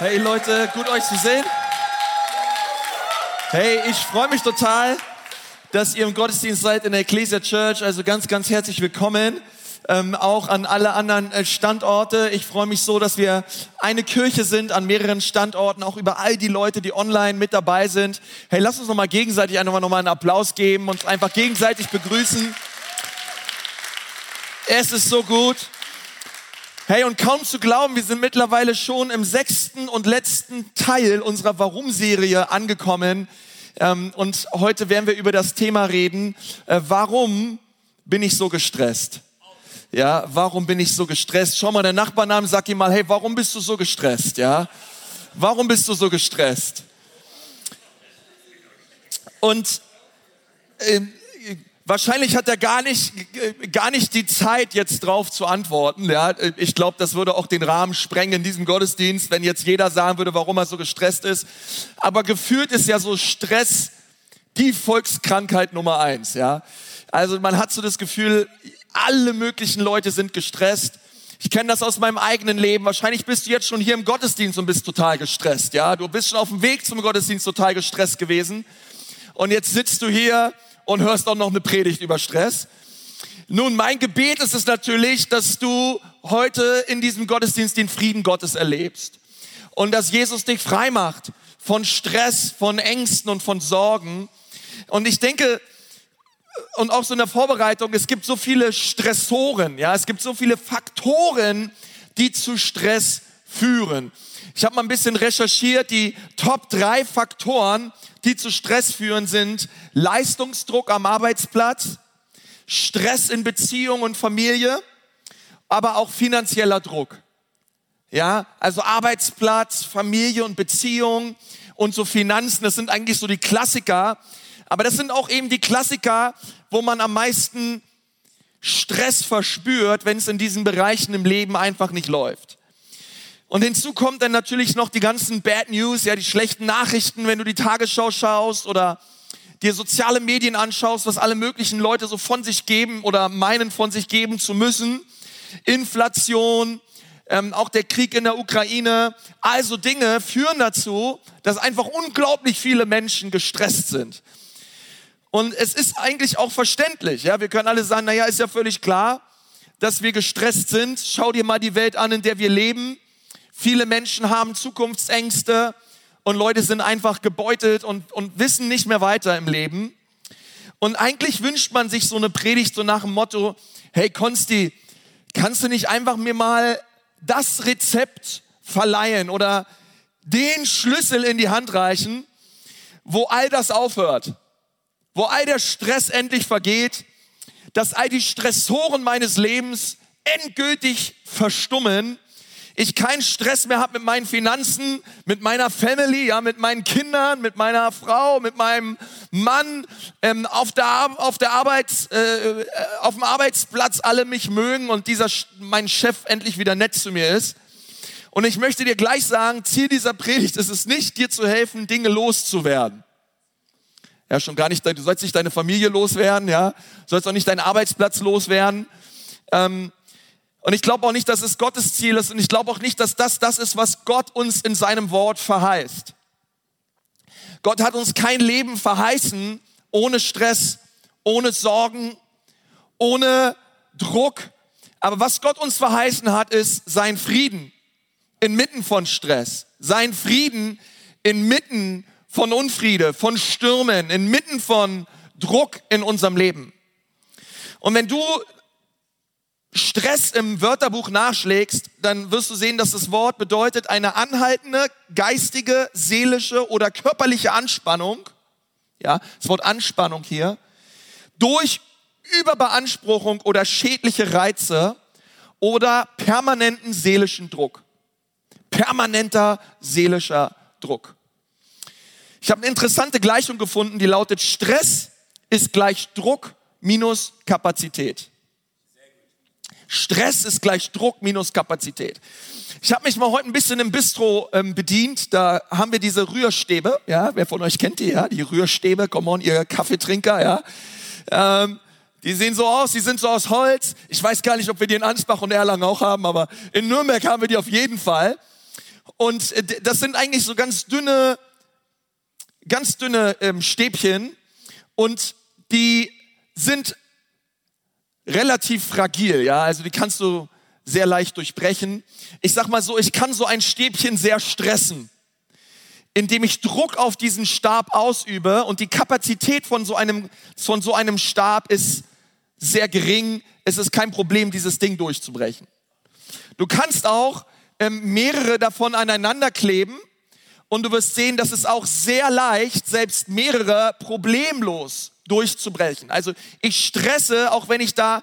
Hey Leute, gut euch zu sehen. Hey, ich freue mich total, dass ihr im Gottesdienst seid in der Ecclesia Church. Also ganz, ganz herzlich willkommen. Ähm, auch an alle anderen äh, Standorte. Ich freue mich so, dass wir eine Kirche sind an mehreren Standorten, auch über all die Leute, die online mit dabei sind. Hey, lass uns noch mal gegenseitig einfach noch mal einen Applaus geben und einfach gegenseitig begrüßen. Es ist so gut. Hey, und kaum zu glauben, wir sind mittlerweile schon im sechsten und letzten Teil unserer Warum-Serie angekommen. Ähm, und heute werden wir über das Thema reden, äh, warum bin ich so gestresst? Ja, warum bin ich so gestresst? Schau mal der Nachbarn an, sag ihm mal, hey, warum bist du so gestresst? Ja, warum bist du so gestresst? Und äh, Wahrscheinlich hat er gar nicht, gar nicht die Zeit, jetzt drauf zu antworten. Ja, ich glaube, das würde auch den Rahmen sprengen in diesem Gottesdienst, wenn jetzt jeder sagen würde, warum er so gestresst ist. Aber gefühlt ist ja so Stress die Volkskrankheit Nummer eins. Ja, also man hat so das Gefühl, alle möglichen Leute sind gestresst. Ich kenne das aus meinem eigenen Leben. Wahrscheinlich bist du jetzt schon hier im Gottesdienst und bist total gestresst. Ja, du bist schon auf dem Weg zum Gottesdienst total gestresst gewesen. Und jetzt sitzt du hier und hörst auch noch eine Predigt über Stress. Nun, mein Gebet ist es natürlich, dass du heute in diesem Gottesdienst den Frieden Gottes erlebst und dass Jesus dich frei macht von Stress, von Ängsten und von Sorgen. Und ich denke, und auch so in der Vorbereitung, es gibt so viele Stressoren, ja, es gibt so viele Faktoren, die zu Stress führen. Ich habe mal ein bisschen recherchiert, die Top drei Faktoren, die zu Stress führen, sind Leistungsdruck am Arbeitsplatz, Stress in Beziehung und Familie, aber auch finanzieller Druck. Ja, also Arbeitsplatz, Familie und Beziehung und so Finanzen, das sind eigentlich so die Klassiker. Aber das sind auch eben die Klassiker, wo man am meisten Stress verspürt, wenn es in diesen Bereichen im Leben einfach nicht läuft. Und hinzu kommt dann natürlich noch die ganzen Bad News, ja, die schlechten Nachrichten, wenn du die Tagesschau schaust oder dir soziale Medien anschaust, was alle möglichen Leute so von sich geben oder meinen von sich geben zu müssen. Inflation, ähm, auch der Krieg in der Ukraine. Also Dinge führen dazu, dass einfach unglaublich viele Menschen gestresst sind. Und es ist eigentlich auch verständlich. Ja, wir können alle sagen, naja, ist ja völlig klar, dass wir gestresst sind. Schau dir mal die Welt an, in der wir leben. Viele Menschen haben Zukunftsängste und Leute sind einfach gebeutelt und, und wissen nicht mehr weiter im Leben. Und eigentlich wünscht man sich so eine Predigt so nach dem Motto, hey Konsti, kannst du nicht einfach mir mal das Rezept verleihen oder den Schlüssel in die Hand reichen, wo all das aufhört, wo all der Stress endlich vergeht, dass all die Stressoren meines Lebens endgültig verstummen ich keinen Stress mehr habe mit meinen Finanzen, mit meiner Family, ja, mit meinen Kindern, mit meiner Frau, mit meinem Mann, ähm, auf, der, auf, der Arbeits, äh, auf dem Arbeitsplatz alle mich mögen und dieser, mein Chef endlich wieder nett zu mir ist. Und ich möchte dir gleich sagen, Ziel dieser Predigt ist es nicht, dir zu helfen, Dinge loszuwerden. Ja, schon gar nicht, du sollst nicht deine Familie loswerden, ja, du sollst auch nicht deinen Arbeitsplatz loswerden. Ähm, und ich glaube auch nicht, dass es Gottes Ziel ist und ich glaube auch nicht, dass das das ist, was Gott uns in seinem Wort verheißt. Gott hat uns kein Leben verheißen ohne Stress, ohne Sorgen, ohne Druck. Aber was Gott uns verheißen hat, ist sein Frieden inmitten von Stress, sein Frieden inmitten von Unfriede, von Stürmen, inmitten von Druck in unserem Leben. Und wenn du Stress im Wörterbuch nachschlägst, dann wirst du sehen, dass das Wort bedeutet eine anhaltende geistige, seelische oder körperliche Anspannung. Ja, das Wort Anspannung hier. Durch Überbeanspruchung oder schädliche Reize oder permanenten seelischen Druck. Permanenter seelischer Druck. Ich habe eine interessante Gleichung gefunden, die lautet Stress ist gleich Druck minus Kapazität. Stress ist gleich Druck minus Kapazität. Ich habe mich mal heute ein bisschen im Bistro ähm, bedient. Da haben wir diese Rührstäbe. Ja, wer von euch kennt die? Ja, die Rührstäbe. Come on, ihr Kaffeetrinker. Ja, ähm, die sehen so aus. Die sind so aus Holz. Ich weiß gar nicht, ob wir die in Ansbach und Erlangen auch haben, aber in Nürnberg haben wir die auf jeden Fall. Und äh, das sind eigentlich so ganz dünne, ganz dünne ähm, Stäbchen und die sind relativ fragil, ja, also die kannst du sehr leicht durchbrechen. Ich sag mal so, ich kann so ein Stäbchen sehr stressen, indem ich Druck auf diesen Stab ausübe und die Kapazität von so einem, von so einem Stab ist sehr gering. Es ist kein Problem, dieses Ding durchzubrechen. Du kannst auch ähm, mehrere davon aneinander kleben und du wirst sehen, dass es auch sehr leicht, selbst mehrere problemlos durchzubrechen. Also ich stresse, auch wenn ich da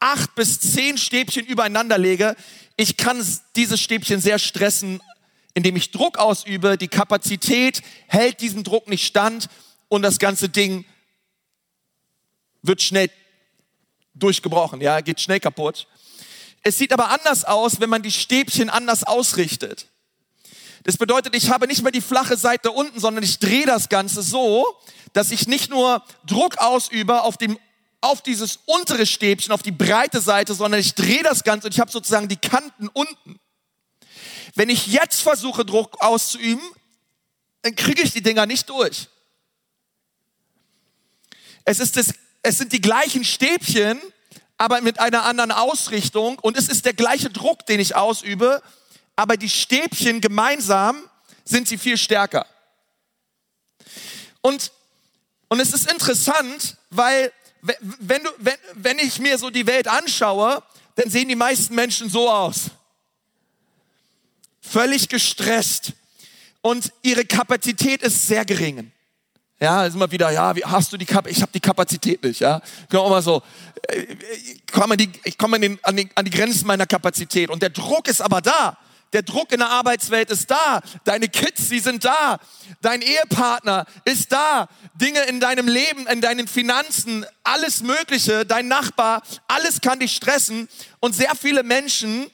acht bis zehn Stäbchen übereinander lege, ich kann dieses Stäbchen sehr stressen, indem ich Druck ausübe. Die Kapazität hält diesem Druck nicht stand und das ganze Ding wird schnell durchgebrochen, ja, geht schnell kaputt. Es sieht aber anders aus, wenn man die Stäbchen anders ausrichtet. Das bedeutet, ich habe nicht mehr die flache Seite unten, sondern ich drehe das Ganze so, dass ich nicht nur Druck ausübe auf, dem, auf dieses untere Stäbchen, auf die breite Seite, sondern ich drehe das Ganze und ich habe sozusagen die Kanten unten. Wenn ich jetzt versuche, Druck auszuüben, dann kriege ich die Dinger nicht durch. Es, ist das, es sind die gleichen Stäbchen, aber mit einer anderen Ausrichtung und es ist der gleiche Druck, den ich ausübe, aber die Stäbchen gemeinsam sind sie viel stärker. Und, und es ist interessant, weil wenn, du, wenn, wenn ich mir so die Welt anschaue, dann sehen die meisten Menschen so aus. Völlig gestresst. Und ihre Kapazität ist sehr gering. Ja, ist immer wieder, ja, wie hast du die Kapazität? Ich habe die Kapazität nicht, ja. Ich auch mal so, äh, ich komme, an ich komme an, an, die, an die Grenzen meiner Kapazität und der Druck ist aber da. Der Druck in der Arbeitswelt ist da. Deine Kids, sie sind da. Dein Ehepartner ist da. Dinge in deinem Leben, in deinen Finanzen, alles Mögliche, dein Nachbar, alles kann dich stressen. Und sehr viele Menschen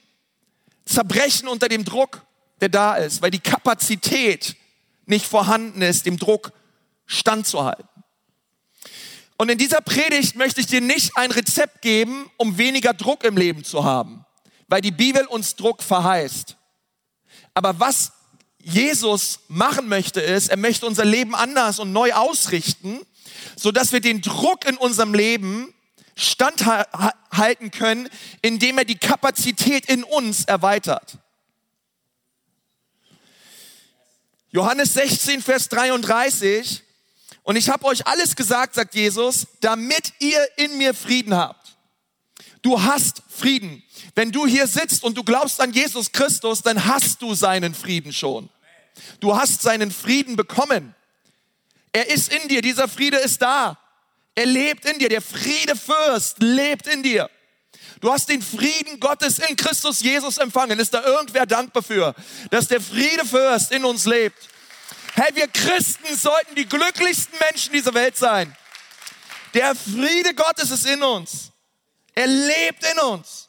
zerbrechen unter dem Druck, der da ist, weil die Kapazität nicht vorhanden ist, dem Druck standzuhalten. Und in dieser Predigt möchte ich dir nicht ein Rezept geben, um weniger Druck im Leben zu haben, weil die Bibel uns Druck verheißt. Aber was Jesus machen möchte, ist, er möchte unser Leben anders und neu ausrichten, so dass wir den Druck in unserem Leben standhalten können, indem er die Kapazität in uns erweitert. Johannes 16, Vers 33 und ich habe euch alles gesagt, sagt Jesus, damit ihr in mir Frieden habt. Du hast Frieden. Wenn du hier sitzt und du glaubst an Jesus Christus, dann hast du seinen Frieden schon. Du hast seinen Frieden bekommen. Er ist in dir, dieser Friede ist da. Er lebt in dir, der Friedefürst lebt in dir. Du hast den Frieden Gottes in Christus Jesus empfangen. Ist da irgendwer dankbar für, dass der Friedefürst in uns lebt? Hey, wir Christen sollten die glücklichsten Menschen dieser Welt sein. Der Friede Gottes ist in uns. Er lebt in uns.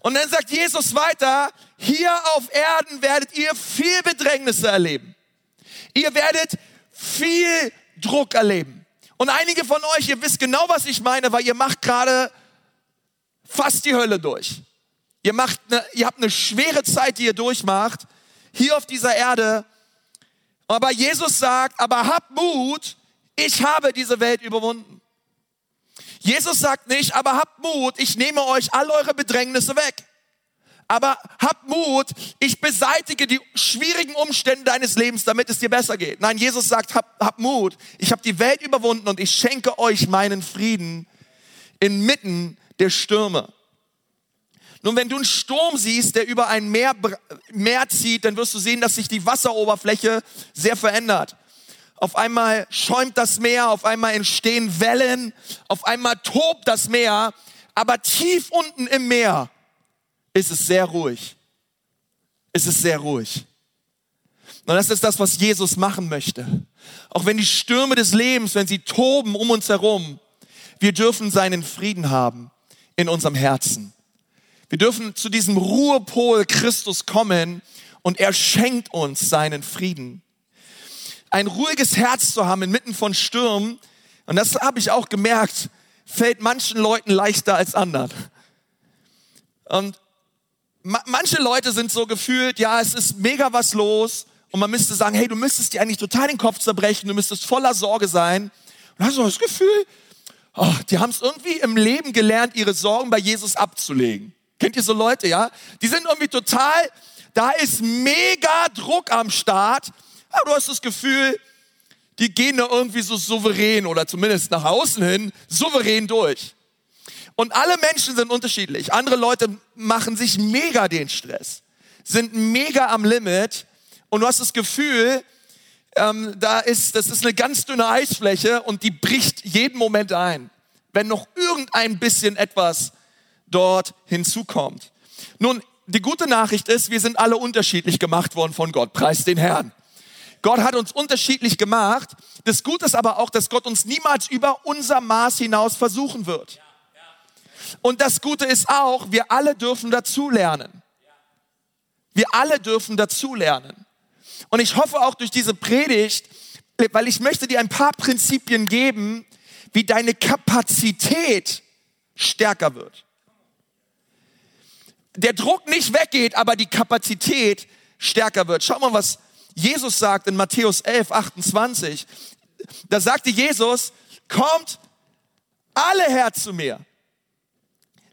Und dann sagt Jesus weiter, hier auf Erden werdet ihr viel Bedrängnisse erleben. Ihr werdet viel Druck erleben. Und einige von euch, ihr wisst genau, was ich meine, weil ihr macht gerade fast die Hölle durch. Ihr, macht eine, ihr habt eine schwere Zeit, die ihr durchmacht, hier auf dieser Erde. Aber Jesus sagt, aber habt Mut, ich habe diese Welt überwunden. Jesus sagt nicht, aber habt Mut, ich nehme euch all eure Bedrängnisse weg. Aber habt Mut, ich beseitige die schwierigen Umstände deines Lebens, damit es dir besser geht. Nein, Jesus sagt, habt, habt Mut, ich habe die Welt überwunden und ich schenke euch meinen Frieden inmitten der Stürme. Nun, wenn du einen Sturm siehst, der über ein Meer, Meer zieht, dann wirst du sehen, dass sich die Wasseroberfläche sehr verändert. Auf einmal schäumt das Meer, auf einmal entstehen Wellen, auf einmal tobt das Meer, aber tief unten im Meer ist es sehr ruhig. Ist es sehr ruhig. Und das ist das, was Jesus machen möchte. Auch wenn die Stürme des Lebens, wenn sie toben um uns herum, wir dürfen seinen Frieden haben in unserem Herzen. Wir dürfen zu diesem Ruhepol Christus kommen und er schenkt uns seinen Frieden. Ein ruhiges Herz zu haben inmitten von Stürmen, und das habe ich auch gemerkt, fällt manchen Leuten leichter als anderen. Und manche Leute sind so gefühlt, ja, es ist mega was los und man müsste sagen, hey, du müsstest dir eigentlich total den Kopf zerbrechen, du müsstest voller Sorge sein. Und hast du das Gefühl, oh, die haben es irgendwie im Leben gelernt, ihre Sorgen bei Jesus abzulegen. Kennt ihr so Leute, ja? Die sind irgendwie total, da ist mega Druck am Start, aber du hast das Gefühl, die gehen da irgendwie so souverän oder zumindest nach außen hin souverän durch. Und alle Menschen sind unterschiedlich. Andere Leute machen sich mega den Stress, sind mega am Limit und du hast das Gefühl, ähm, da ist, das ist eine ganz dünne Eisfläche und die bricht jeden Moment ein, wenn noch irgendein bisschen etwas dort hinzukommt. Nun, die gute Nachricht ist, wir sind alle unterschiedlich gemacht worden von Gott. Preis den Herrn. Gott hat uns unterschiedlich gemacht. Das Gute ist aber auch, dass Gott uns niemals über unser Maß hinaus versuchen wird. Und das Gute ist auch, wir alle dürfen dazulernen. Wir alle dürfen dazulernen. Und ich hoffe auch durch diese Predigt, weil ich möchte dir ein paar Prinzipien geben, wie deine Kapazität stärker wird. Der Druck nicht weggeht, aber die Kapazität stärker wird. Schau mal, was Jesus sagt in Matthäus 11, 28. Da sagte Jesus, kommt alle her zu mir,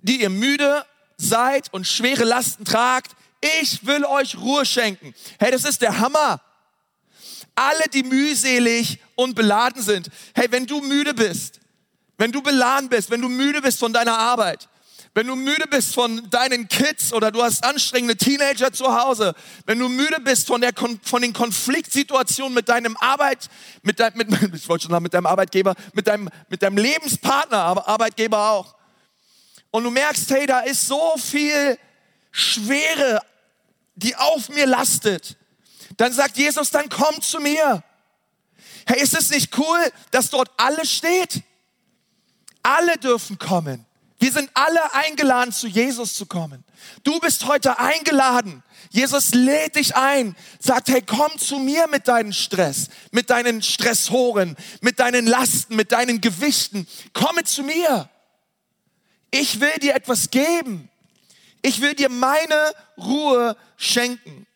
die ihr müde seid und schwere Lasten tragt. Ich will euch Ruhe schenken. Hey, das ist der Hammer. Alle, die mühselig und beladen sind. Hey, wenn du müde bist, wenn du beladen bist, wenn du müde bist von deiner Arbeit, wenn du müde bist von deinen Kids oder du hast anstrengende Teenager zu Hause, wenn du müde bist von, der, von den Konfliktsituationen mit deinem Arbeit, mit, dein, mit, ich wollte schon sagen, mit deinem Arbeitgeber, mit deinem, mit deinem Lebenspartner, aber Arbeitgeber auch. Und du merkst, hey, da ist so viel Schwere, die auf mir lastet. Dann sagt Jesus, dann komm zu mir. Hey, ist es nicht cool, dass dort alles steht? Alle dürfen kommen. Wir sind alle eingeladen, zu Jesus zu kommen. Du bist heute eingeladen. Jesus lädt dich ein, sagt, hey, komm zu mir mit deinem Stress, mit deinen Stressoren, mit deinen Lasten, mit deinen Gewichten. Komme zu mir. Ich will dir etwas geben. Ich will dir meine Ruhe schenken.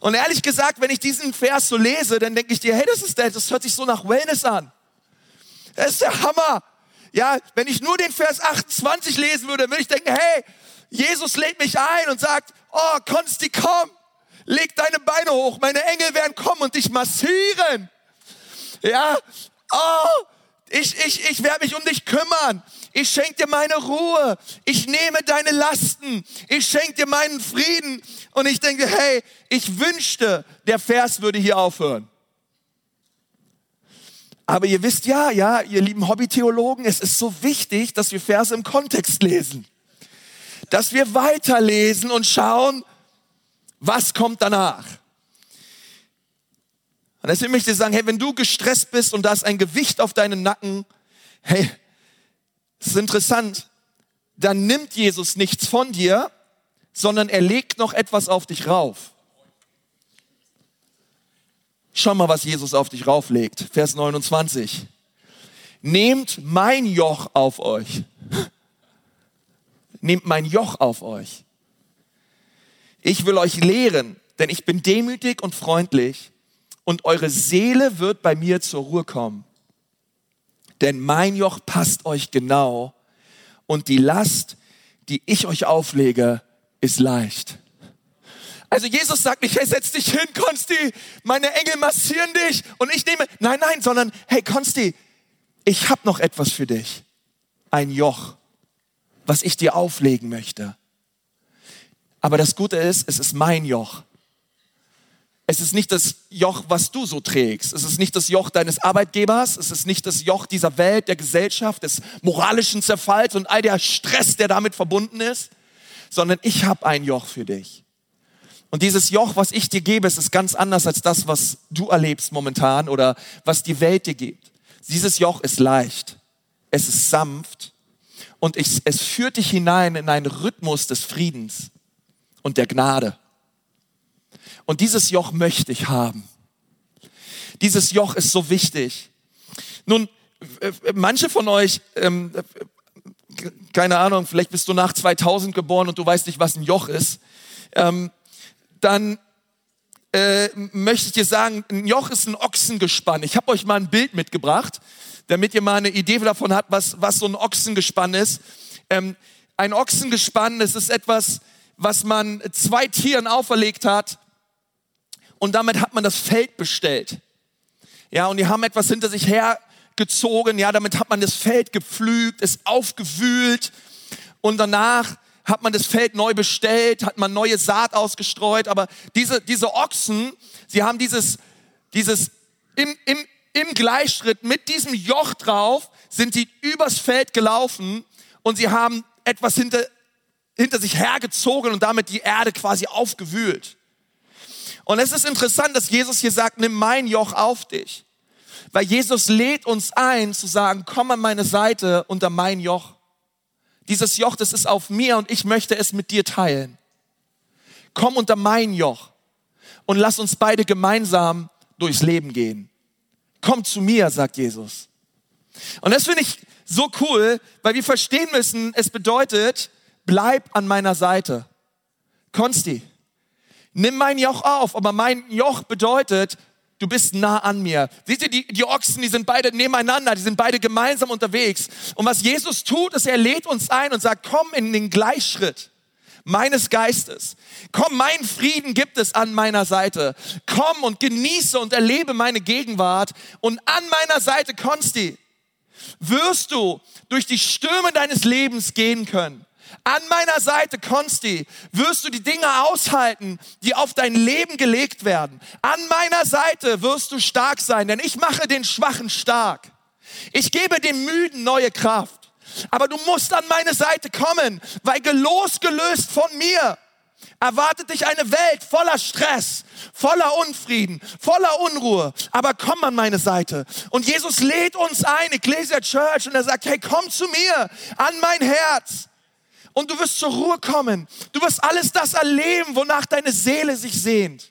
Und ehrlich gesagt, wenn ich diesen Vers so lese, dann denke ich dir, hey, das ist der, das hört sich so nach Wellness an. Das ist der Hammer. Ja, wenn ich nur den Vers 28 lesen würde, würde ich denken, hey, Jesus lädt mich ein und sagt, oh, Konsti, komm, leg deine Beine hoch, meine Engel werden kommen und dich massieren. Ja, oh, ich, ich, ich werde mich um dich kümmern. Ich schenke dir meine Ruhe. Ich nehme deine Lasten. Ich schenke dir meinen Frieden. Und ich denke, hey, ich wünschte, der Vers würde hier aufhören. Aber ihr wisst ja, ja, ihr lieben Hobbytheologen, es ist so wichtig, dass wir Verse im Kontext lesen. Dass wir weiterlesen und schauen, was kommt danach. Und deswegen möchte ich sagen, hey, wenn du gestresst bist und da ist ein Gewicht auf deinen Nacken, hey, das ist interessant, dann nimmt Jesus nichts von dir, sondern er legt noch etwas auf dich rauf. Schau mal, was Jesus auf dich rauflegt. Vers 29. Nehmt mein Joch auf euch. Nehmt mein Joch auf euch. Ich will euch lehren, denn ich bin demütig und freundlich und eure Seele wird bei mir zur Ruhe kommen. Denn mein Joch passt euch genau und die Last, die ich euch auflege, ist leicht. Also Jesus sagt nicht, hey, setz dich hin, Konsti, meine Engel massieren dich und ich nehme, nein, nein, sondern, hey, Konsti, ich habe noch etwas für dich. Ein Joch, was ich dir auflegen möchte. Aber das Gute ist, es ist mein Joch. Es ist nicht das Joch, was du so trägst. Es ist nicht das Joch deines Arbeitgebers. Es ist nicht das Joch dieser Welt, der Gesellschaft, des moralischen Zerfalls und all der Stress, der damit verbunden ist, sondern ich habe ein Joch für dich. Und dieses Joch, was ich dir gebe, ist ganz anders als das, was du erlebst momentan oder was die Welt dir gibt. Dieses Joch ist leicht, es ist sanft und ich, es führt dich hinein in einen Rhythmus des Friedens und der Gnade. Und dieses Joch möchte ich haben. Dieses Joch ist so wichtig. Nun, manche von euch ähm, keine Ahnung, vielleicht bist du nach 2000 geboren und du weißt nicht, was ein Joch ist, ähm, dann äh, möchte ich dir sagen, ein Joch ist ein Ochsengespann. Ich habe euch mal ein Bild mitgebracht, damit ihr mal eine Idee davon habt, was, was so ein Ochsengespann ist. Ähm, ein Ochsengespann, das ist etwas, was man zwei Tieren auferlegt hat und damit hat man das Feld bestellt. Ja, und die haben etwas hinter sich hergezogen, ja, damit hat man das Feld gepflügt, es aufgewühlt und danach hat man das Feld neu bestellt, hat man neue Saat ausgestreut, aber diese, diese Ochsen, sie haben dieses, dieses im, im, im Gleichschritt mit diesem Joch drauf, sind sie übers Feld gelaufen und sie haben etwas hinter, hinter sich hergezogen und damit die Erde quasi aufgewühlt. Und es ist interessant, dass Jesus hier sagt, nimm mein Joch auf dich. Weil Jesus lädt uns ein zu sagen, komm an meine Seite unter mein Joch. Dieses Joch, das ist auf mir und ich möchte es mit dir teilen. Komm unter mein Joch und lass uns beide gemeinsam durchs Leben gehen. Komm zu mir, sagt Jesus. Und das finde ich so cool, weil wir verstehen müssen, es bedeutet, bleib an meiner Seite. Konsti, nimm mein Joch auf, aber mein Joch bedeutet, du bist nah an mir. Seht ihr, die, die Ochsen, die sind beide nebeneinander, die sind beide gemeinsam unterwegs. Und was Jesus tut, ist, er lädt uns ein und sagt, komm in den Gleichschritt meines Geistes. Komm, mein Frieden gibt es an meiner Seite. Komm und genieße und erlebe meine Gegenwart. Und an meiner Seite, Konsti, wirst du durch die Stürme deines Lebens gehen können. An meiner Seite, Konsti, wirst du die Dinge aushalten, die auf dein Leben gelegt werden. An meiner Seite wirst du stark sein, denn ich mache den Schwachen stark. Ich gebe dem Müden neue Kraft. Aber du musst an meine Seite kommen, weil losgelöst von mir erwartet dich eine Welt voller Stress, voller Unfrieden, voller Unruhe. Aber komm an meine Seite. Und Jesus lädt uns ein, Ecclesia Church, und er sagt, hey, komm zu mir, an mein Herz und du wirst zur Ruhe kommen. Du wirst alles das erleben, wonach deine Seele sich sehnt.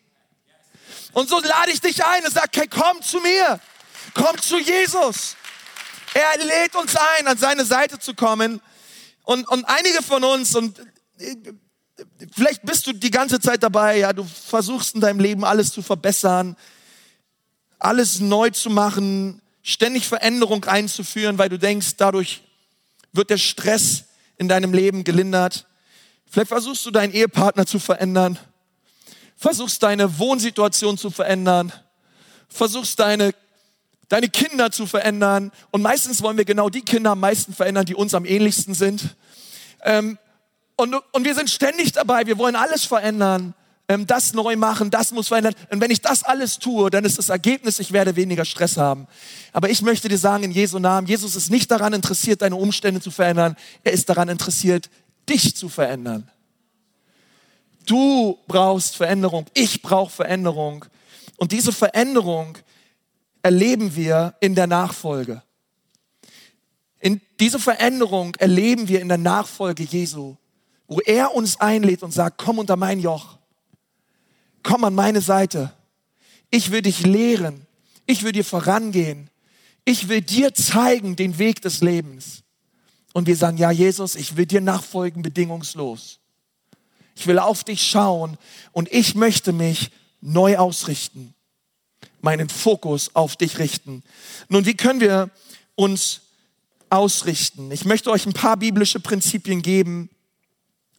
Und so lade ich dich ein und sage, hey, komm zu mir, komm zu Jesus. Er lädt uns ein, an seine Seite zu kommen. Und, und einige von uns, und äh, vielleicht bist du die ganze Zeit dabei, ja, du versuchst in deinem Leben alles zu verbessern, alles neu zu machen, ständig Veränderung einzuführen, weil du denkst, dadurch wird der Stress in deinem Leben gelindert. Vielleicht versuchst du deinen Ehepartner zu verändern. Versuchst deine Wohnsituation zu verändern. Versuchst deine, deine Kinder zu verändern. Und meistens wollen wir genau die Kinder am meisten verändern, die uns am ähnlichsten sind. Ähm, und, und wir sind ständig dabei. Wir wollen alles verändern ähm, das neu machen, das muss verändern. Und wenn ich das alles tue, dann ist das Ergebnis, ich werde weniger Stress haben. Aber ich möchte dir sagen, in Jesu Namen, Jesus ist nicht daran interessiert, deine Umstände zu verändern. Er ist daran interessiert, dich zu verändern. Du brauchst Veränderung. Ich brauche Veränderung. Und diese Veränderung erleben wir in der Nachfolge. In diese Veränderung erleben wir in der Nachfolge Jesu, wo er uns einlädt und sagt, komm unter mein Joch komm an meine Seite. Ich will dich lehren. Ich will dir vorangehen. Ich will dir zeigen den Weg des Lebens. Und wir sagen, ja, Jesus, ich will dir nachfolgen bedingungslos. Ich will auf dich schauen und ich möchte mich neu ausrichten, meinen Fokus auf dich richten. Nun, wie können wir uns ausrichten? Ich möchte euch ein paar biblische Prinzipien geben,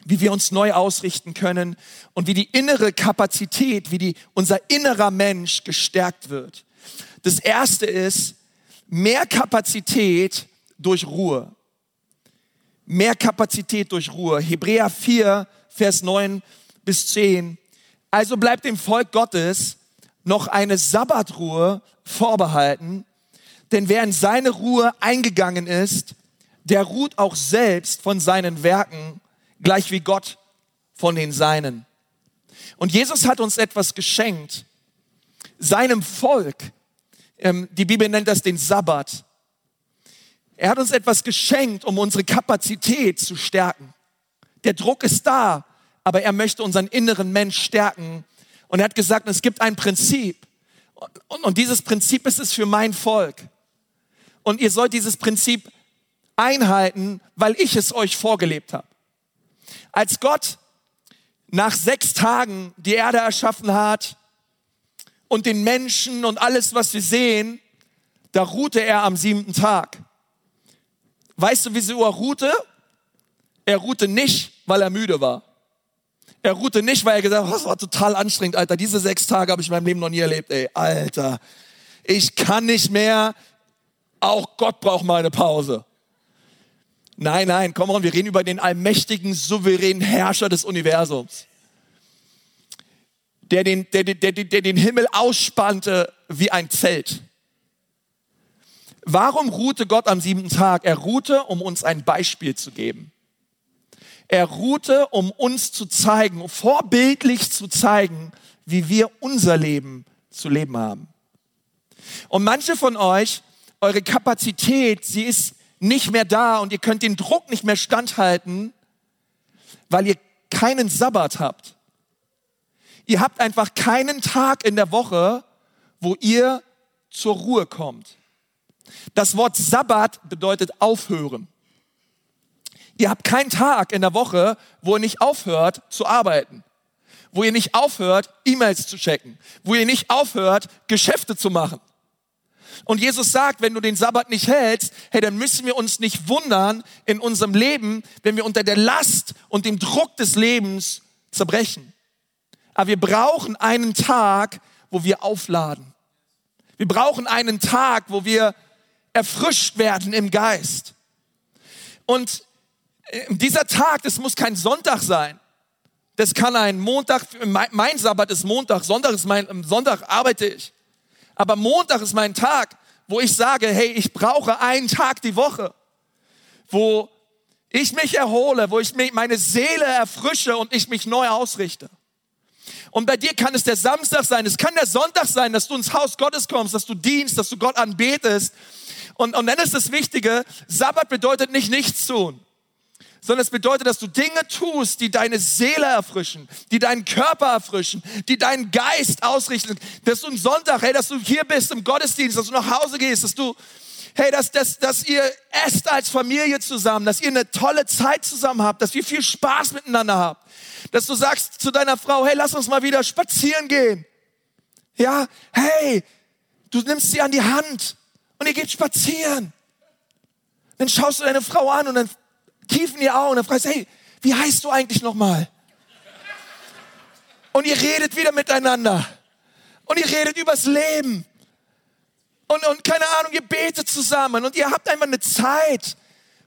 wie wir uns neu ausrichten können und wie die innere Kapazität, wie die, unser innerer Mensch gestärkt wird. Das erste ist mehr Kapazität durch Ruhe. Mehr Kapazität durch Ruhe. Hebräer 4, Vers 9 bis 10. Also bleibt dem Volk Gottes noch eine Sabbatruhe vorbehalten, denn wer in seine Ruhe eingegangen ist, der ruht auch selbst von seinen Werken gleich wie Gott von den Seinen. Und Jesus hat uns etwas geschenkt, seinem Volk. Ähm, die Bibel nennt das den Sabbat. Er hat uns etwas geschenkt, um unsere Kapazität zu stärken. Der Druck ist da, aber er möchte unseren inneren Mensch stärken. Und er hat gesagt, es gibt ein Prinzip. Und, und dieses Prinzip ist es für mein Volk. Und ihr sollt dieses Prinzip einhalten, weil ich es euch vorgelebt habe. Als Gott nach sechs Tagen die Erde erschaffen hat und den Menschen und alles, was wir sehen, da ruhte er am siebten Tag. Weißt du, wieso er ruhte? Er ruhte nicht, weil er müde war. Er ruhte nicht, weil er gesagt hat, das war total anstrengend, Alter. Diese sechs Tage habe ich in meinem Leben noch nie erlebt, ey. Alter, ich kann nicht mehr. Auch Gott braucht mal eine Pause. Nein, nein, komm on, wir reden über den allmächtigen, souveränen Herrscher des Universums. Der den, der, der, der, der den Himmel ausspannte wie ein Zelt. Warum ruhte Gott am siebten Tag? Er ruhte, um uns ein Beispiel zu geben. Er ruhte, um uns zu zeigen, vorbildlich zu zeigen, wie wir unser Leben zu leben haben. Und manche von euch, eure Kapazität, sie ist nicht mehr da und ihr könnt den Druck nicht mehr standhalten, weil ihr keinen Sabbat habt. Ihr habt einfach keinen Tag in der Woche, wo ihr zur Ruhe kommt. Das Wort Sabbat bedeutet aufhören. Ihr habt keinen Tag in der Woche, wo ihr nicht aufhört zu arbeiten, wo ihr nicht aufhört, E-Mails zu checken, wo ihr nicht aufhört, Geschäfte zu machen. Und Jesus sagt, wenn du den Sabbat nicht hältst, hey, dann müssen wir uns nicht wundern in unserem Leben, wenn wir unter der Last und dem Druck des Lebens zerbrechen. Aber wir brauchen einen Tag, wo wir aufladen. Wir brauchen einen Tag, wo wir erfrischt werden im Geist. Und äh, dieser Tag, das muss kein Sonntag sein. Das kann ein Montag, mein Sabbat ist Montag, Sonntag ist mein, Sonntag arbeite ich. Aber Montag ist mein Tag, wo ich sage, hey, ich brauche einen Tag die Woche, wo ich mich erhole, wo ich meine Seele erfrische und ich mich neu ausrichte. Und bei dir kann es der Samstag sein, es kann der Sonntag sein, dass du ins Haus Gottes kommst, dass du dienst, dass du Gott anbetest. Und, und dann ist das Wichtige, Sabbat bedeutet nicht nichts tun sondern es bedeutet, dass du Dinge tust, die deine Seele erfrischen, die deinen Körper erfrischen, die deinen Geist ausrichten. Dass du am Sonntag, hey, dass du hier bist im Gottesdienst, dass du nach Hause gehst, dass du, hey, dass, dass, dass ihr esst als Familie zusammen, dass ihr eine tolle Zeit zusammen habt, dass ihr viel Spaß miteinander habt. Dass du sagst zu deiner Frau, hey, lass uns mal wieder spazieren gehen. Ja, hey, du nimmst sie an die Hand und ihr geht spazieren. Dann schaust du deine Frau an und dann tief in die Augen und fragst, hey, wie heißt du eigentlich nochmal? Und ihr redet wieder miteinander. Und ihr redet übers Leben. Und, und keine Ahnung, ihr betet zusammen. Und ihr habt einfach eine Zeit,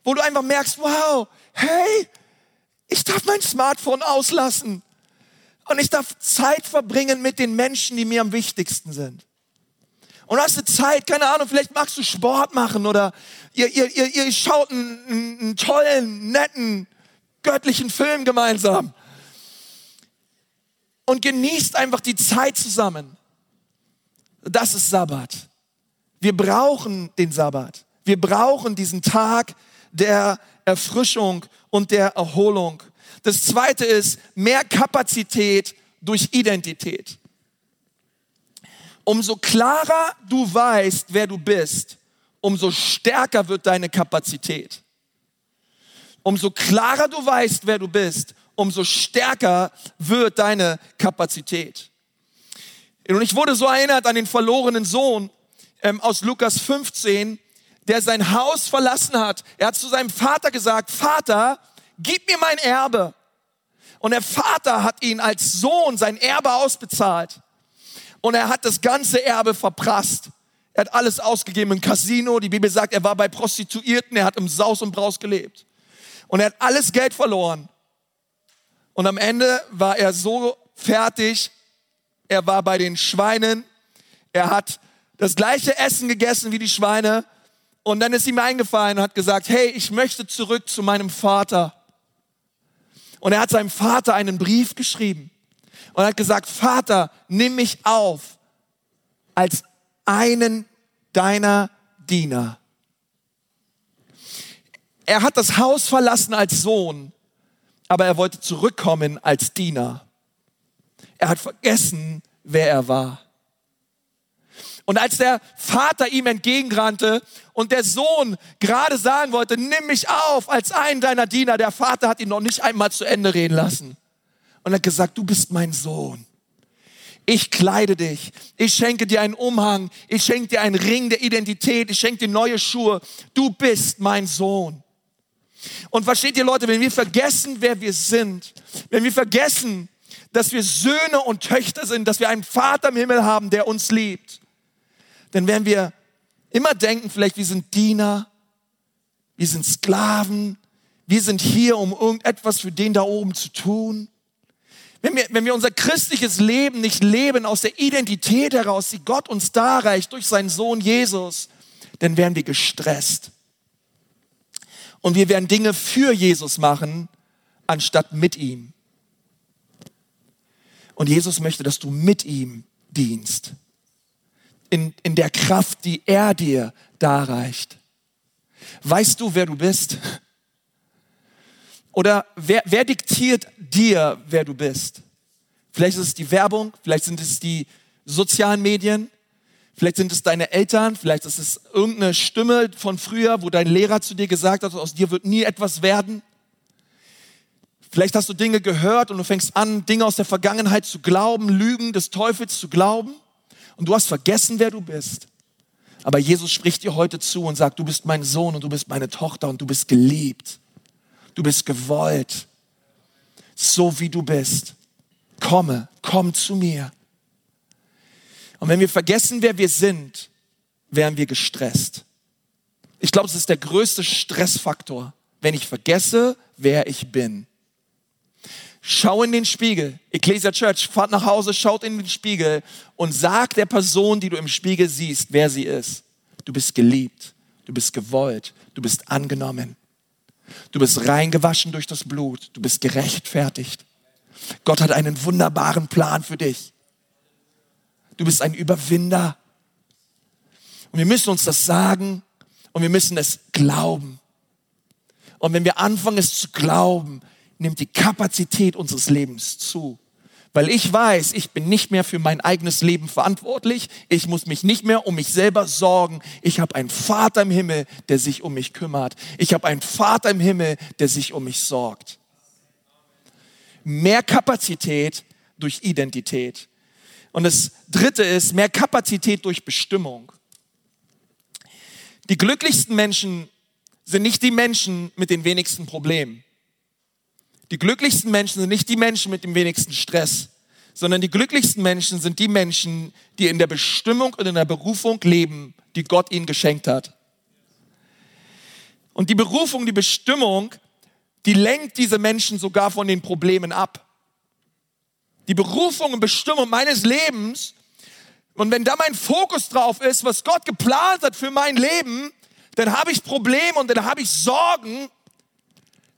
wo du einfach merkst, wow, hey, ich darf mein Smartphone auslassen. Und ich darf Zeit verbringen mit den Menschen, die mir am wichtigsten sind. Und du hast eine Zeit, keine Ahnung, vielleicht magst du Sport machen oder ihr, ihr, ihr, ihr schaut einen, einen tollen, netten, göttlichen Film gemeinsam. Und genießt einfach die Zeit zusammen. Das ist Sabbat. Wir brauchen den Sabbat. Wir brauchen diesen Tag der Erfrischung und der Erholung. Das zweite ist mehr Kapazität durch Identität umso klarer du weißt, wer du bist, umso stärker wird deine Kapazität. Umso klarer du weißt, wer du bist, umso stärker wird deine Kapazität. Und ich wurde so erinnert an den verlorenen Sohn ähm, aus Lukas 15, der sein Haus verlassen hat. Er hat zu seinem Vater gesagt, Vater, gib mir mein Erbe. Und der Vater hat ihn als Sohn sein Erbe ausbezahlt. Und er hat das ganze Erbe verprasst. Er hat alles ausgegeben im Casino. Die Bibel sagt, er war bei Prostituierten, er hat im Saus und Braus gelebt. Und er hat alles Geld verloren. Und am Ende war er so fertig, er war bei den Schweinen, er hat das gleiche Essen gegessen wie die Schweine. Und dann ist ihm eingefallen und hat gesagt, hey, ich möchte zurück zu meinem Vater. Und er hat seinem Vater einen Brief geschrieben und hat gesagt, Vater, nimm mich auf als einen deiner Diener. Er hat das Haus verlassen als Sohn, aber er wollte zurückkommen als Diener. Er hat vergessen, wer er war. Und als der Vater ihm entgegenrannte und der Sohn gerade sagen wollte, nimm mich auf als einen deiner Diener, der Vater hat ihn noch nicht einmal zu Ende reden lassen. Und hat gesagt, du bist mein Sohn. Ich kleide dich. Ich schenke dir einen Umhang. Ich schenke dir einen Ring der Identität. Ich schenke dir neue Schuhe. Du bist mein Sohn. Und versteht ihr Leute, wenn wir vergessen, wer wir sind, wenn wir vergessen, dass wir Söhne und Töchter sind, dass wir einen Vater im Himmel haben, der uns liebt, dann werden wir immer denken, vielleicht wir sind Diener, wir sind Sklaven, wir sind hier, um irgendetwas für den da oben zu tun. Wenn wir, wenn wir unser christliches Leben nicht leben aus der Identität heraus, die Gott uns darreicht durch seinen Sohn Jesus, dann werden wir gestresst. Und wir werden Dinge für Jesus machen, anstatt mit ihm. Und Jesus möchte, dass du mit ihm dienst in, in der Kraft, die er dir darreicht. Weißt du, wer du bist? Oder wer, wer diktiert dir, wer du bist? Vielleicht ist es die Werbung, vielleicht sind es die sozialen Medien, vielleicht sind es deine Eltern, vielleicht ist es irgendeine Stimme von früher, wo dein Lehrer zu dir gesagt hat, aus dir wird nie etwas werden. Vielleicht hast du Dinge gehört und du fängst an, Dinge aus der Vergangenheit zu glauben, Lügen des Teufels zu glauben und du hast vergessen, wer du bist. Aber Jesus spricht dir heute zu und sagt, du bist mein Sohn und du bist meine Tochter und du bist geliebt. Du bist gewollt. So wie du bist. Komme, komm zu mir. Und wenn wir vergessen, wer wir sind, werden wir gestresst. Ich glaube, es ist der größte Stressfaktor, wenn ich vergesse, wer ich bin. Schau in den Spiegel. Ecclesia Church, fahrt nach Hause, schaut in den Spiegel und sag der Person, die du im Spiegel siehst, wer sie ist. Du bist geliebt, du bist gewollt, du bist angenommen. Du bist reingewaschen durch das Blut, du bist gerechtfertigt. Gott hat einen wunderbaren Plan für dich. Du bist ein Überwinder. Und wir müssen uns das sagen und wir müssen es glauben. Und wenn wir anfangen, es zu glauben, nimmt die Kapazität unseres Lebens zu. Weil ich weiß, ich bin nicht mehr für mein eigenes Leben verantwortlich. Ich muss mich nicht mehr um mich selber sorgen. Ich habe einen Vater im Himmel, der sich um mich kümmert. Ich habe einen Vater im Himmel, der sich um mich sorgt. Mehr Kapazität durch Identität. Und das dritte ist mehr Kapazität durch Bestimmung. Die glücklichsten Menschen sind nicht die Menschen mit den wenigsten Problemen. Die glücklichsten Menschen sind nicht die Menschen mit dem wenigsten Stress, sondern die glücklichsten Menschen sind die Menschen, die in der Bestimmung und in der Berufung leben, die Gott ihnen geschenkt hat. Und die Berufung, die Bestimmung, die lenkt diese Menschen sogar von den Problemen ab. Die Berufung und Bestimmung meines Lebens, und wenn da mein Fokus drauf ist, was Gott geplant hat für mein Leben, dann habe ich Probleme und dann habe ich Sorgen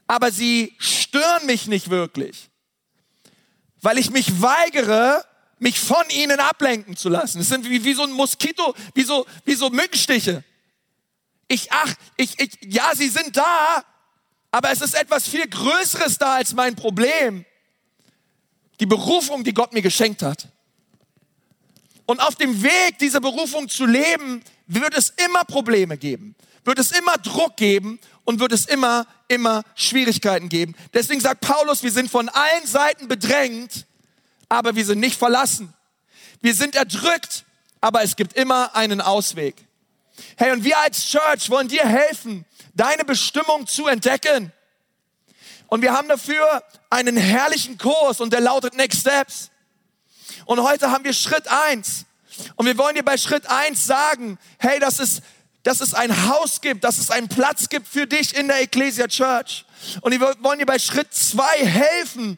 aber sie stören mich nicht wirklich, weil ich mich weigere, mich von ihnen ablenken zu lassen. Es sind wie, wie so ein Moskito, wie so, wie so Mückenstiche. Ich, ach, ich, ich, ja, sie sind da, aber es ist etwas viel Größeres da als mein Problem. Die Berufung, die Gott mir geschenkt hat. Und auf dem Weg, diese Berufung zu leben, wird es immer Probleme geben, wird es immer Druck geben und wird es immer, immer Schwierigkeiten geben. Deswegen sagt Paulus, wir sind von allen Seiten bedrängt, aber wir sind nicht verlassen. Wir sind erdrückt, aber es gibt immer einen Ausweg. Hey, und wir als Church wollen dir helfen, deine Bestimmung zu entdecken. Und wir haben dafür einen herrlichen Kurs und der lautet Next Steps. Und heute haben wir Schritt eins. Und wir wollen dir bei Schritt eins sagen, hey, das ist dass es ein Haus gibt, dass es einen Platz gibt für dich in der Ecclesia Church. Und wir wollen dir bei Schritt zwei helfen,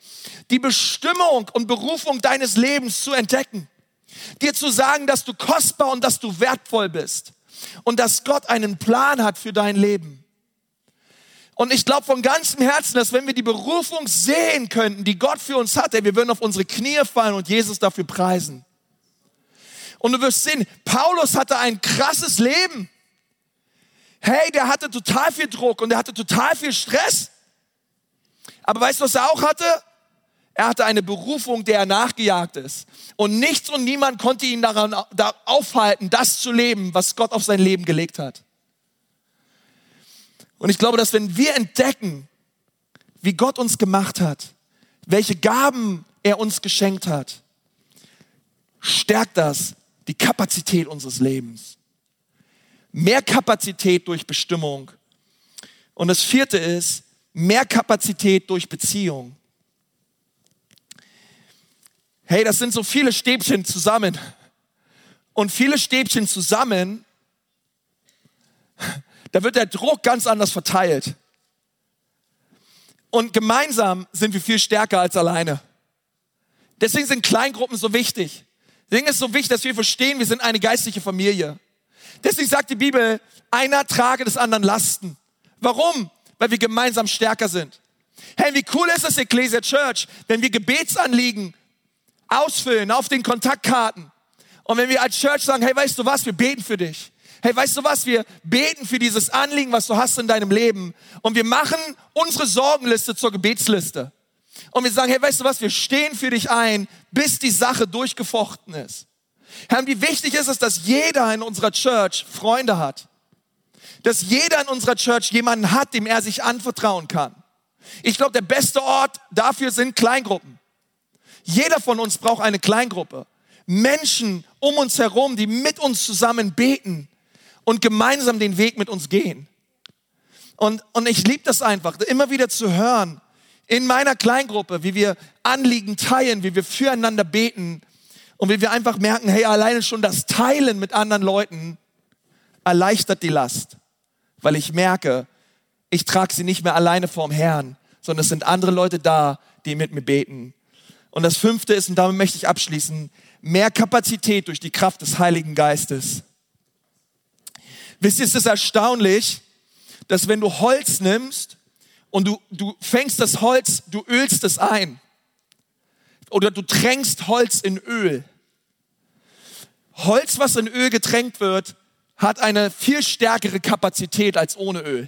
die Bestimmung und Berufung deines Lebens zu entdecken. Dir zu sagen, dass du kostbar und dass du wertvoll bist. Und dass Gott einen Plan hat für dein Leben. Und ich glaube von ganzem Herzen, dass wenn wir die Berufung sehen könnten, die Gott für uns hat, wir würden auf unsere Knie fallen und Jesus dafür preisen. Und du wirst sehen, Paulus hatte ein krasses Leben. Hey, der hatte total viel Druck und der hatte total viel Stress. Aber weißt du, was er auch hatte? Er hatte eine Berufung, der er nachgejagt ist. Und nichts und niemand konnte ihn daran da aufhalten, das zu leben, was Gott auf sein Leben gelegt hat. Und ich glaube, dass wenn wir entdecken, wie Gott uns gemacht hat, welche Gaben er uns geschenkt hat, stärkt das die Kapazität unseres Lebens. Mehr Kapazität durch Bestimmung. Und das vierte ist, mehr Kapazität durch Beziehung. Hey, das sind so viele Stäbchen zusammen. Und viele Stäbchen zusammen, da wird der Druck ganz anders verteilt. Und gemeinsam sind wir viel stärker als alleine. Deswegen sind Kleingruppen so wichtig. Deswegen ist es so wichtig, dass wir verstehen, wir sind eine geistliche Familie. Deswegen sagt die Bibel, einer trage des anderen Lasten. Warum? Weil wir gemeinsam stärker sind. Hey, wie cool ist es, Ecclesia Church, wenn wir Gebetsanliegen ausfüllen auf den Kontaktkarten. Und wenn wir als Church sagen, hey, weißt du was, wir beten für dich. Hey, weißt du was, wir beten für dieses Anliegen, was du hast in deinem Leben. Und wir machen unsere Sorgenliste zur Gebetsliste. Und wir sagen, hey, weißt du was, wir stehen für dich ein, bis die Sache durchgefochten ist. Herr, wie wichtig ist es, dass jeder in unserer Church Freunde hat. Dass jeder in unserer Church jemanden hat, dem er sich anvertrauen kann. Ich glaube, der beste Ort dafür sind Kleingruppen. Jeder von uns braucht eine Kleingruppe. Menschen um uns herum, die mit uns zusammen beten und gemeinsam den Weg mit uns gehen. Und, und ich liebe das einfach, immer wieder zu hören, in meiner Kleingruppe, wie wir Anliegen teilen, wie wir füreinander beten und wie wir einfach merken, hey, alleine schon das Teilen mit anderen Leuten erleichtert die Last, weil ich merke, ich trage sie nicht mehr alleine vorm Herrn, sondern es sind andere Leute da, die mit mir beten. Und das fünfte ist, und damit möchte ich abschließen, mehr Kapazität durch die Kraft des Heiligen Geistes. Wisst ihr, es ist erstaunlich, dass wenn du Holz nimmst und du, du fängst das Holz, du ölst es ein. Oder du tränkst Holz in Öl. Holz, was in Öl getränkt wird, hat eine viel stärkere Kapazität als ohne Öl.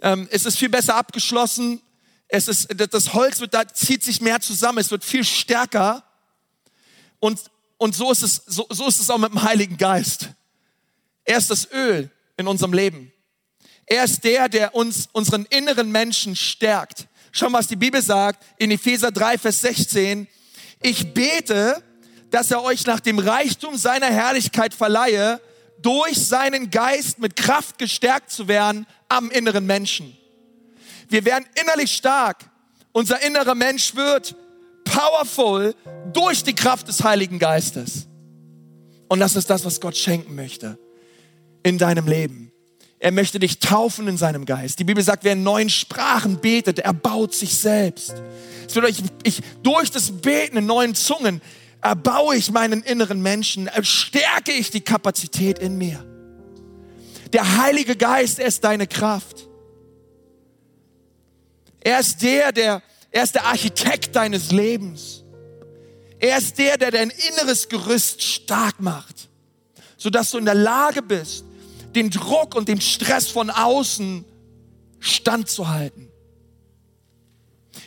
Ähm, es ist viel besser abgeschlossen. Es ist, das Holz wird, da zieht sich mehr zusammen. Es wird viel stärker. Und, und so ist es, so, so ist es auch mit dem Heiligen Geist. Er ist das Öl in unserem Leben. Er ist der, der uns, unseren inneren Menschen stärkt. Schau mal, was die Bibel sagt in Epheser 3, Vers 16. Ich bete, dass er euch nach dem Reichtum seiner Herrlichkeit verleihe, durch seinen Geist mit Kraft gestärkt zu werden am inneren Menschen. Wir werden innerlich stark. Unser innerer Mensch wird powerful durch die Kraft des Heiligen Geistes. Und das ist das, was Gott schenken möchte in deinem Leben. Er möchte dich taufen in seinem Geist. Die Bibel sagt, wer in neuen Sprachen betet, erbaut sich selbst. Es wird euch, ich, durch das Beten in neuen Zungen erbaue ich meinen inneren Menschen, stärke ich die Kapazität in mir. Der Heilige Geist ist deine Kraft. Er ist der, der, er ist der Architekt deines Lebens. Er ist der, der dein inneres Gerüst stark macht, sodass du in der Lage bist, den Druck und den Stress von außen standzuhalten.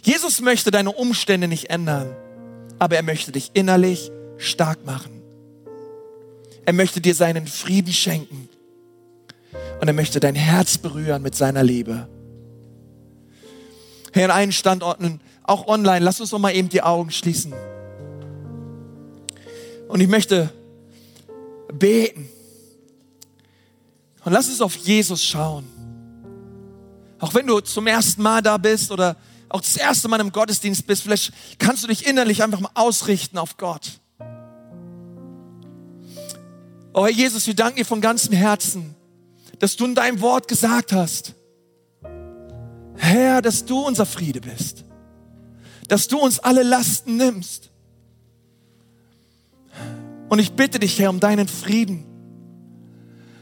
Jesus möchte deine Umstände nicht ändern, aber er möchte dich innerlich stark machen. Er möchte dir seinen Frieden schenken und er möchte dein Herz berühren mit seiner Liebe. Herr, in allen Standorten, auch online, lass uns doch mal eben die Augen schließen. Und ich möchte beten und lass uns auf Jesus schauen. Auch wenn du zum ersten Mal da bist oder auch das erste Mal im Gottesdienst bist, vielleicht kannst du dich innerlich einfach mal ausrichten auf Gott. Oh Herr Jesus, wir danken dir von ganzem Herzen, dass du in deinem Wort gesagt hast, Herr, dass du unser Friede bist, dass du uns alle Lasten nimmst. Und ich bitte dich, Herr, um deinen Frieden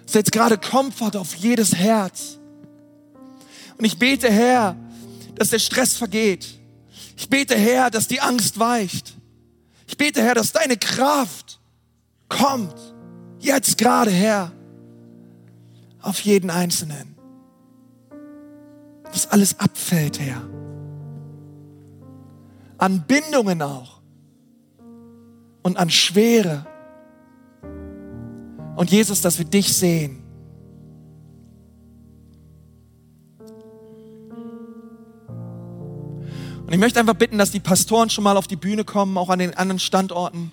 setzt gerade Komfort auf jedes Herz. Und ich bete, Herr, dass der Stress vergeht. Ich bete, Herr, dass die Angst weicht. Ich bete, Herr, dass deine Kraft kommt. Jetzt gerade, Herr, auf jeden Einzelnen. Dass alles abfällt, Herr. an Bindungen auch und an Schwere. Und Jesus, dass wir dich sehen. Und ich möchte einfach bitten, dass die Pastoren schon mal auf die Bühne kommen, auch an den anderen Standorten.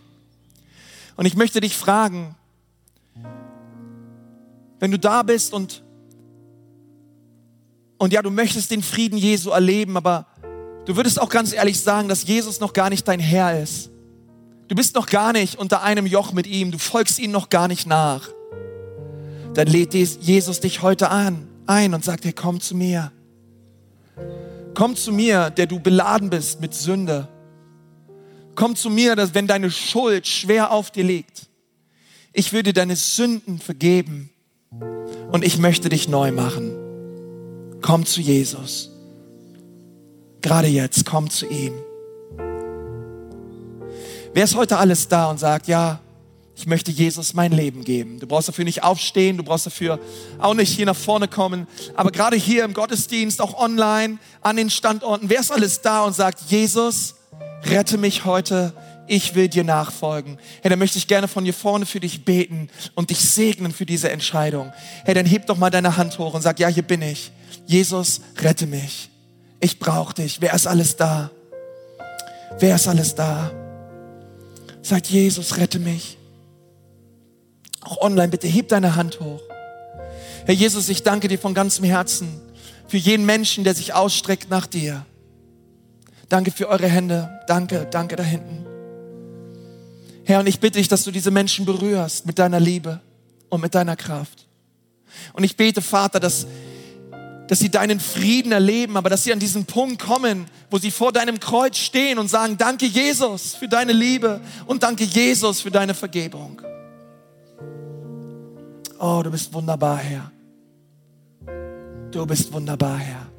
Und ich möchte dich fragen, wenn du da bist und, und ja, du möchtest den Frieden Jesu erleben, aber du würdest auch ganz ehrlich sagen, dass Jesus noch gar nicht dein Herr ist. Du bist noch gar nicht unter einem Joch mit ihm, du folgst ihm noch gar nicht nach. Dann lädt Jesus dich heute an, ein und sagt, hey, komm zu mir. Komm zu mir, der du beladen bist mit Sünde. Komm zu mir, dass wenn deine Schuld schwer auf dir liegt, ich würde deine Sünden vergeben und ich möchte dich neu machen. Komm zu Jesus. Gerade jetzt, komm zu ihm. Wer ist heute alles da und sagt, ja, ich möchte Jesus mein Leben geben. Du brauchst dafür nicht aufstehen, du brauchst dafür auch nicht hier nach vorne kommen. Aber gerade hier im Gottesdienst, auch online, an den Standorten, wer ist alles da und sagt, Jesus, rette mich heute ich will dir nachfolgen. Hey, dann möchte ich gerne von hier vorne für dich beten und dich segnen für diese Entscheidung. Hey, dann heb doch mal deine Hand hoch und sag, ja, hier bin ich. Jesus, rette mich. Ich brauche dich. Wer ist alles da? Wer ist alles da? Sagt Jesus, rette mich. Auch online, bitte heb deine Hand hoch. Herr Jesus, ich danke dir von ganzem Herzen für jeden Menschen, der sich ausstreckt nach dir. Danke für eure Hände. Danke, danke da hinten. Herr, und ich bitte dich, dass du diese Menschen berührst mit deiner Liebe und mit deiner Kraft. Und ich bete, Vater, dass, dass sie deinen Frieden erleben, aber dass sie an diesen Punkt kommen, wo sie vor deinem Kreuz stehen und sagen, danke Jesus für deine Liebe und danke Jesus für deine Vergebung. Oh, du bist wunderbar, Herr. Du bist wunderbar, Herr.